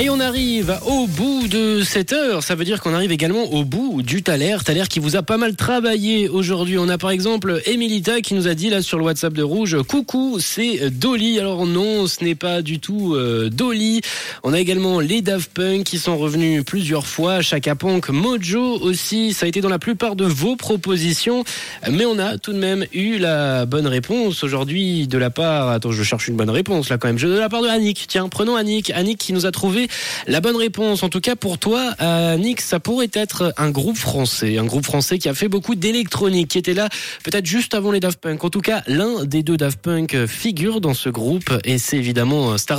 Et on arrive au bout de cette heure. Ça veut dire qu'on arrive également au bout du Thaler. Thaler qui vous a pas mal travaillé aujourd'hui. On a par exemple Emilita qui nous a dit là sur le WhatsApp de Rouge Coucou, c'est Dolly. Alors non, ce n'est pas du tout euh, Dolly. On a également les Daft Punk qui sont revenus plusieurs fois. Chaka Punk, Mojo aussi. Ça a été dans la plupart de vos propositions. Mais on a tout de même eu la bonne réponse aujourd'hui de la part. Attends, je cherche une bonne réponse là quand même. De la part de Annick. Tiens, prenons Annick. Annick qui nous a trouvé la bonne réponse, en tout cas pour toi, euh, Nick, ça pourrait être un groupe français, un groupe français qui a fait beaucoup d'électronique, qui était là peut-être juste avant les Daft Punk. En tout cas, l'un des deux Daft Punk figure dans ce groupe et c'est évidemment Star